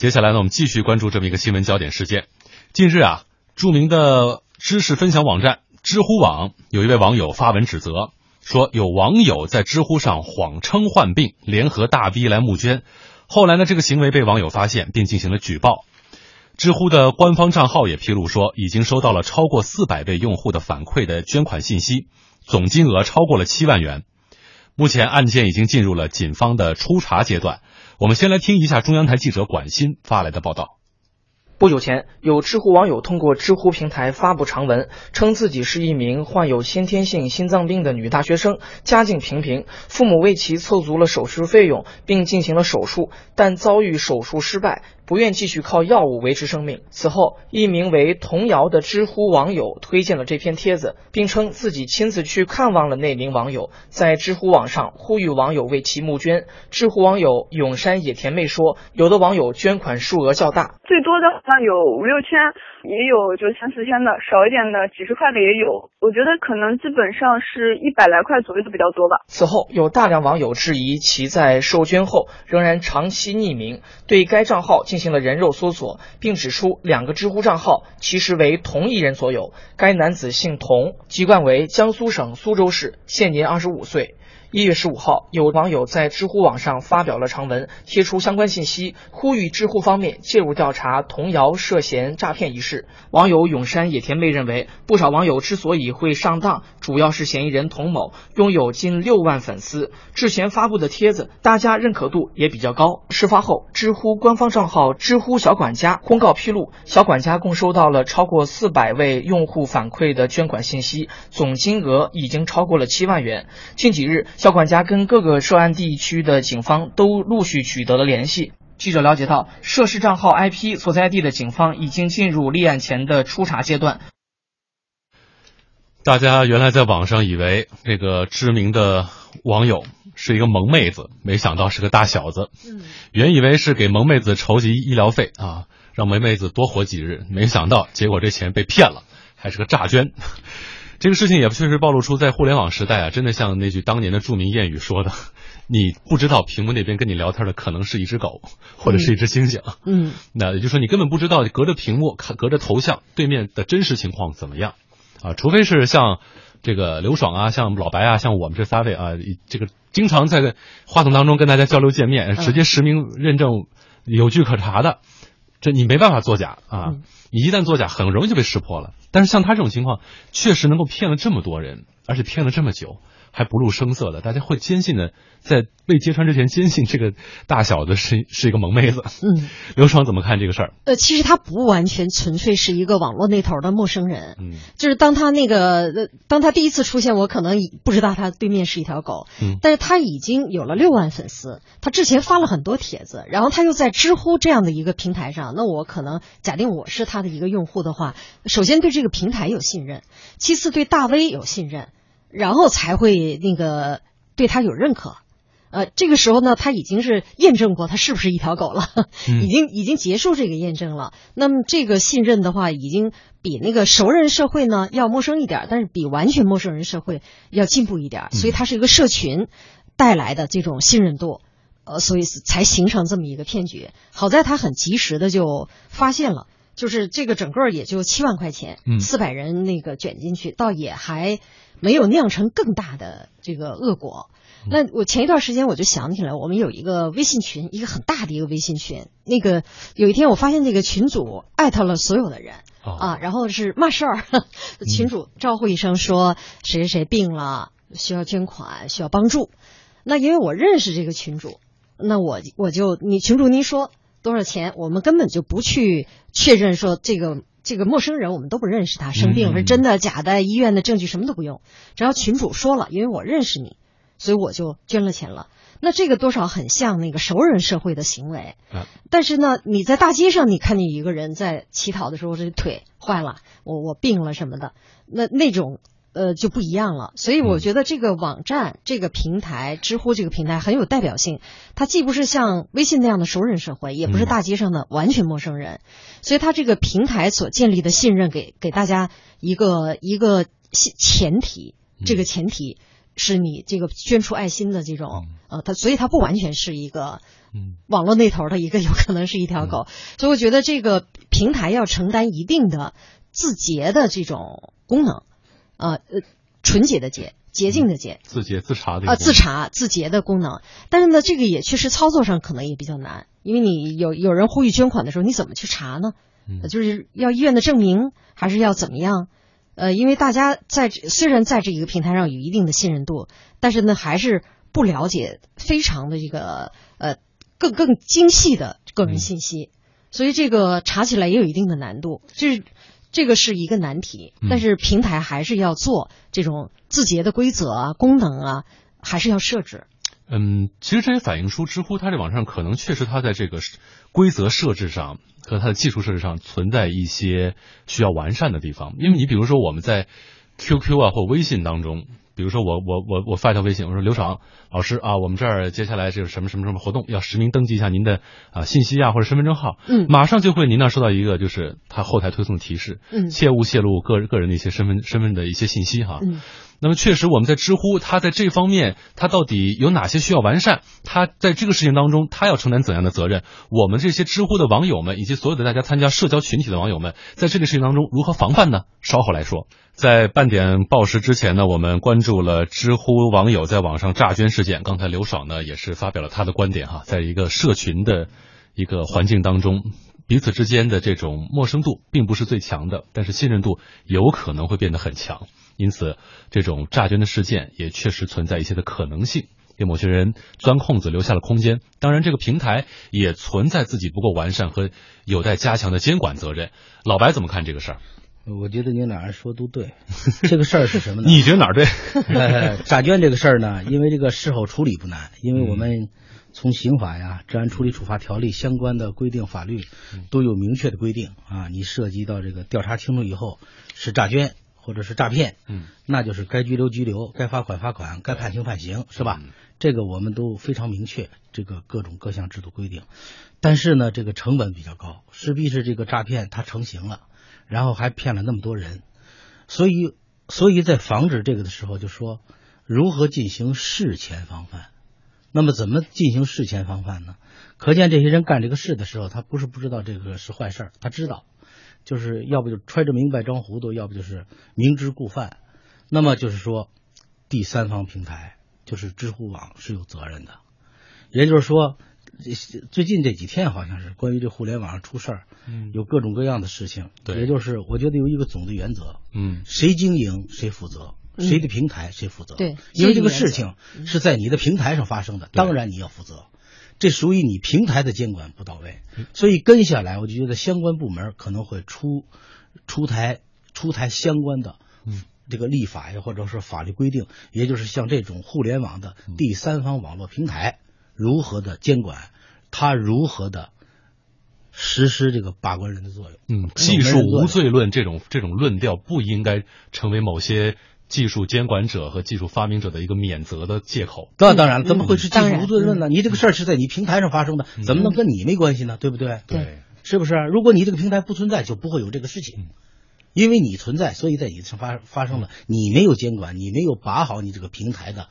接下来呢，我们继续关注这么一个新闻焦点事件。近日啊，著名的知识分享网站知乎网有一位网友发文指责，说有网友在知乎上谎称患病，联合大 V 来募捐。后来呢，这个行为被网友发现，并进行了举报。知乎的官方账号也披露说，已经收到了超过四百位用户的反馈的捐款信息，总金额超过了七万元。目前案件已经进入了警方的初查阶段。我们先来听一下中央台记者管鑫发来的报道。不久前，有知乎网友通过知乎平台发布长文，称自己是一名患有先天性心脏病的女大学生，家境平平，父母为其凑足了手术费用，并进行了手术，但遭遇手术失败。不愿继续靠药物维持生命。此后，一名为童谣的知乎网友推荐了这篇帖子，并称自己亲自去看望了那名网友，在知乎网上呼吁网友为其募捐。知乎网友永山野田妹说：“有的网友捐款数额较大，最多的好像有五六千。”也有就三四千的，少一点的几十块的也有。我觉得可能基本上是一百来块左右的比较多吧。此后有大量网友质疑其在受捐后仍然长期匿名，对该账号进进行了人肉搜索，并指出两个知乎账号其实为同一人所有。该男子姓童，籍贯为江苏省苏州市，现年二十五岁。一月十五号，有网友在知乎网上发表了长文，贴出相关信息，呼吁知乎方面介入调查童谣涉嫌诈骗一事。网友永山野田妹认为，不少网友之所以会上当，主要是嫌疑人童某拥有近六万粉丝，之前发布的帖子大家认可度也比较高。事发后，知乎官方账号知乎小管家公告披露，小管家共收到了超过四百位用户反馈的捐款信息，总金额已经超过了七万元。近几日。小管家跟各个涉案地区的警方都陆续取得了联系。记者了解到，涉事账号 IP 所在地的警方已经进入立案前的初查阶段。大家原来在网上以为这个知名的网友是一个萌妹子，没想到是个大小子。嗯，原以为是给萌妹子筹集医疗费啊，让萌妹子多活几日，没想到结果这钱被骗了，还是个诈捐。这个事情也确实暴露出，在互联网时代啊，真的像那句当年的著名谚语说的：“ 你不知道屏幕那边跟你聊天的可能是一只狗，或者是一只猩猩。”嗯，那也就是说，你根本不知道隔着屏幕看，隔着头像对面的真实情况怎么样啊？除非是像这个刘爽啊，像老白啊，像我们这三位啊，这个经常在话筒当中跟大家交流见面，直接实名认证有据可查的，这你没办法作假啊。你一旦作假，很容易就被识破了。但是像他这种情况，确实能够骗了这么多人，而且骗了这么久。还不露声色的，大家会坚信的，在被揭穿之前，坚信这个大小子是是一个萌妹子。嗯，刘爽怎么看这个事儿？呃，其实他不完全纯粹是一个网络那头的陌生人。嗯，就是当他那个，当他第一次出现，我可能不知道他对面是一条狗。嗯，但是他已经有了六万粉丝，他之前发了很多帖子，然后他又在知乎这样的一个平台上，那我可能假定我是他的一个用户的话，首先对这个平台有信任，其次对大 V 有信任。然后才会那个对他有认可，呃，这个时候呢，他已经是验证过他是不是一条狗了，已经已经结束这个验证了。那么这个信任的话，已经比那个熟人社会呢要陌生一点，但是比完全陌生人社会要进步一点。所以它是一个社群带来的这种信任度，呃，所以才形成这么一个骗局。好在他很及时的就发现了。就是这个整个也就七万块钱，四百人那个卷进去，倒也还没有酿成更大的这个恶果。那我前一段时间我就想起来，我们有一个微信群，一个很大的一个微信群。那个有一天我发现这个群主艾特了所有的人啊，然后是嘛事儿，群主招呼一声说谁谁谁病了，需要捐款，需要帮助。那因为我认识这个群主，那我我就你群主您说。多少钱？我们根本就不去确认说这个这个陌生人，我们都不认识他生病是真的假的，医院的证据什么都不用，只要群主说了，因为我认识你，所以我就捐了钱了。那这个多少很像那个熟人社会的行为。但是呢，你在大街上你看见一个人在乞讨的时候，这腿坏了，我我病了什么的，那那种。呃，就不一样了，所以我觉得这个网站、这个平台、知乎这个平台很有代表性。它既不是像微信那样的熟人社会，也不是大街上的完全陌生人，所以它这个平台所建立的信任，给给大家一个一个前提，这个前提是你这个捐出爱心的这种呃，它所以它不完全是一个网络那头的一个有可能是一条狗，所以我觉得这个平台要承担一定的自洁的这种功能，呃呃，纯洁的洁，洁净的洁，自洁自查的啊，自查自洁的功能。但是呢，这个也确实操作上可能也比较难，因为你有有人呼吁捐款的时候，你怎么去查呢？嗯就是要医院的证明，还是要怎么样？呃，因为大家在虽然在这一个平台上有一定的信任度，但是呢，还是不了解非常的这个呃。更更精细的个人信息，所以这个查起来也有一定的难度，就是这个是一个难题。但是平台还是要做这种字节的规则啊、功能啊，还是要设置。嗯，其实这也反映出知乎它这网上可能确实它在这个规则设置上和它的技术设置上存在一些需要完善的地方。因为你比如说我们在 QQ 啊或微信当中。比如说我我我我发一条微信，我说刘爽老师啊，我们这儿接下来这个什么什么什么活动，要实名登记一下您的啊信息啊或者身份证号，嗯，马上就会您那收到一个就是他后台推送提示，嗯，切勿泄露个人个人的一些身份身份的一些信息哈，嗯。那么确实，我们在知乎，它在这方面，它到底有哪些需要完善？它在这个事情当中，它要承担怎样的责任？我们这些知乎的网友们，以及所有的大家参加社交群体的网友们，在这个事情当中如何防范呢？稍后来说。在半点报时之前呢，我们关注了知乎网友在网上诈捐事件。刚才刘爽呢也是发表了他的观点哈，在一个社群的一个环境当中，彼此之间的这种陌生度并不是最强的，但是信任度有可能会变得很强。因此，这种诈捐的事件也确实存在一些的可能性，给某些人钻空子留下了空间。当然，这个平台也存在自己不够完善和有待加强的监管责任。老白怎么看这个事儿？我觉得你俩人说都对。这个事儿是什么呢？你觉得哪儿对？诈捐这个事儿呢？因为这个事后处理不难，因为我们从刑法呀、治安处理处罚条例相关的规定法律都有明确的规定啊。你涉及到这个调查清楚以后是诈捐。或者是诈骗，嗯，那就是该拘留拘留，该罚款罚款，该判刑判刑，是吧？这个我们都非常明确，这个各种各项制度规定。但是呢，这个成本比较高，势必是这个诈骗它成型了，然后还骗了那么多人，所以，所以在防止这个的时候，就说如何进行事前防范。那么怎么进行事前防范呢？可见这些人干这个事的时候，他不是不知道这个是坏事他知道。就是要不就揣着明白装糊涂，要不就是明知故犯。那么就是说，第三方平台就是知乎网是有责任的。也就是说，最近这几天好像是关于这互联网上出事儿，嗯，有各种各样的事情。对，也就是我觉得有一个总的原则，嗯，谁经营谁负责，谁的平台谁负责。对，因为这个事情是在你的平台上发生的，当然你要负责。这属于你平台的监管不到位，所以跟下来，我就觉得相关部门可能会出出台出台相关的这个立法呀，或者是法律规定，也就是像这种互联网的第三方网络平台如何的监管，它如何的实施这个把关人的作用。嗯，技术无罪论这种这种论调不应该成为某些。技术监管者和技术发明者的一个免责的借口。那当然了，怎么会是技术无罪论呢？你这个事儿是在你平台上发生的，怎么能跟你没关系呢？对不对？对，是不是？如果你这个平台不存在，就不会有这个事情。因为你存在，所以在你上发发生了。你没有监管，你没有把好你这个平台的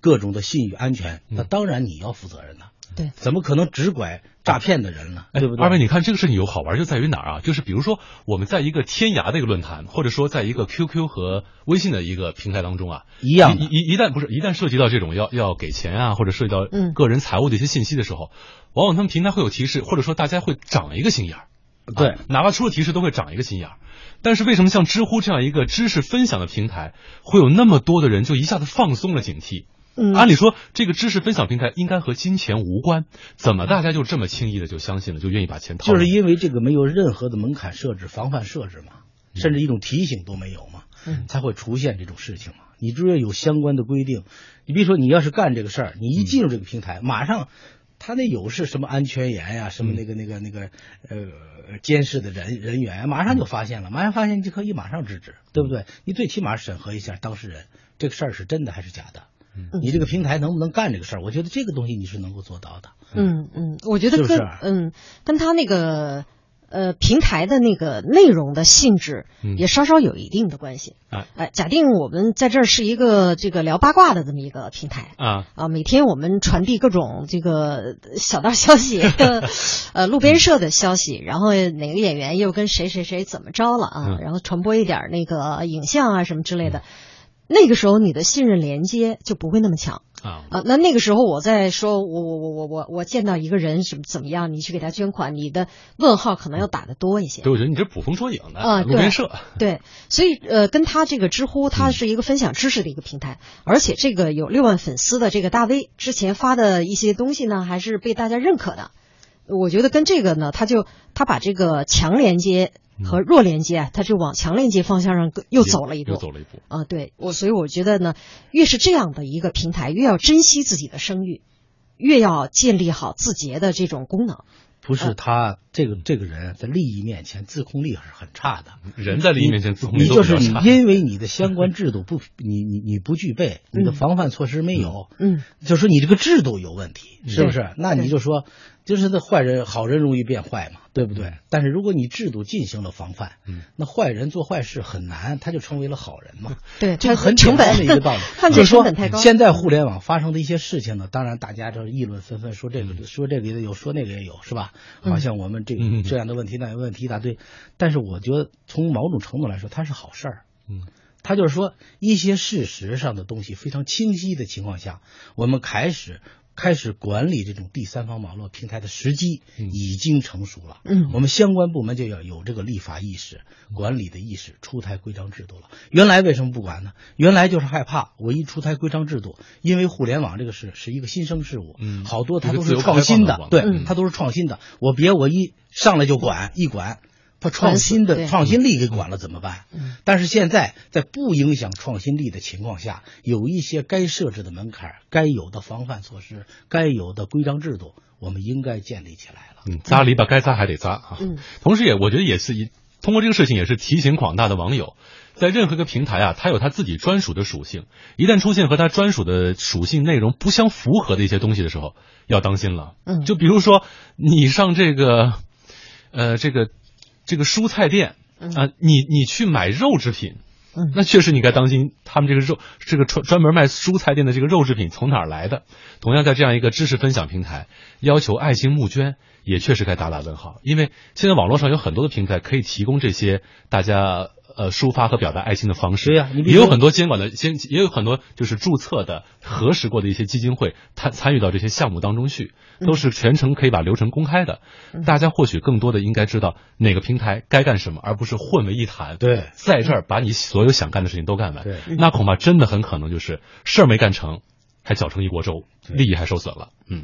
各种的信誉安全，那当然你要负责任的。对，怎么可能只拐诈骗的人呢？对不对？二位，你看这个事情有好玩，就在于哪儿啊？就是比如说，我们在一个天涯的一个论坛，或者说在一个 QQ 和微信的一个平台当中啊，一样一一一旦不是一旦涉及到这种要要给钱啊，或者涉及到个人财务的一些信息的时候，往往他们平台会有提示，或者说大家会长一个心眼儿。对，哪怕出了提示都会长一个心眼儿。但是为什么像知乎这样一个知识分享的平台，会有那么多的人就一下子放松了警惕？嗯，按理说，这个知识分享平台应该和金钱无关，怎么大家就这么轻易的就相信了，就愿意把钱掏？就是因为这个没有任何的门槛设置、防范设置嘛，甚至一种提醒都没有嘛，才会出现这种事情嘛。你只要有相关的规定，你比如说你要是干这个事儿，你一进入这个平台，马上他那有是什么安全员呀，什么那个那个那个呃监视的人人员，马上就发现了，马上发现你就可以马上制止，对不对？你最起码审核一下当事人，这个事儿是真的还是假的。你这个平台能不能干这个事儿？我觉得这个东西你是能够做到的。嗯嗯，我觉得跟嗯跟他那个呃，平台的那个内容的性质也稍稍有一定的关系。哎，假定我们在这儿是一个这个聊八卦的这么一个平台啊啊，每天我们传递各种这个小道消息，呃，路边社的消息，然后哪个演员又跟谁谁谁怎么着了啊，然后传播一点那个影像啊什么之类的。那个时候你的信任连接就不会那么强啊啊！那那个时候我在说，我我我我我我见到一个人什么怎么样，你去给他捐款，你的问号可能要打的多一些。对，我觉得你这捕风捉影的啊，路边社。对，所以呃，跟他这个知乎，它是一个分享知识的一个平台，而且这个有六万粉丝的这个大 V 之前发的一些东西呢，还是被大家认可的。我觉得跟这个呢，他就他把这个强连接。和弱连接啊，它就往强连接方向上又走了一步，又走了一步啊！对我，所以我觉得呢，越是这样的一个平台，越要珍惜自己的声誉，越要建立好字节的这种功能。不是他这个这个人在利益面前自控力是很差的，人在利益面前自控力你就是你，因为你的相关制度不，你你你不具备，你的防范措施没有，嗯，就说你这个制度有问题，是不是？那你就说。就是那坏人，好人容易变坏嘛，对不对？但是如果你制度进行了防范，嗯，那坏人做坏事很难，他就成为了好人嘛。对，这个很简单的一个道理。犯罪成本太高。现在互联网发生的一些事情呢，当然大家就议论纷纷，说这个说这个也有，说那个也有，是吧？好像我们这这样的问题那样问题一大堆。但是我觉得从某种程度来说，它是好事儿。嗯，他就是说一些事实上的东西非常清晰的情况下，我们开始。开始管理这种第三方网络平台的时机已经成熟了。嗯，我们相关部门就要有这个立法意识、管理的意识，出台规章制度了。原来为什么不管呢？原来就是害怕，我一出台规章制度，因为互联网这个是是一个新生事物，嗯，好多它都是创新的，对，它都是创新的。我别我一上来就管，一管。把创新的创新力给管了怎么办？但是现在在不影响创新力的情况下，有一些该设置的门槛、该有的防范措施、该有的规章制度，我们应该建立起来了。嗯，扎篱笆该扎还得扎啊。嗯，同时也我觉得也是一通过这个事情也是提醒广大的网友，在任何一个平台啊，它有它自己专属的属性，一旦出现和它专属的属性内容不相符合的一些东西的时候，要当心了。嗯，就比如说你上这个，呃，这个。这个蔬菜店啊，你你去买肉制品，嗯，那确实你该当心，他们这个肉这个专专门卖蔬菜店的这个肉制品从哪儿来的？同样在这样一个知识分享平台，要求爱心募捐，也确实该打打问号，因为现在网络上有很多的平台可以提供这些大家。呃，抒发和表达爱心的方式，对呀，也有很多监管的，监也有很多就是注册的、核实过的一些基金会，参参与到这些项目当中去，都是全程可以把流程公开的。大家或许更多的应该知道哪个平台该干什么，而不是混为一谈。对，在这儿把你所有想干的事情都干完，对，那恐怕真的很可能就是事儿没干成，还搅成一锅粥，利益还受损了。嗯。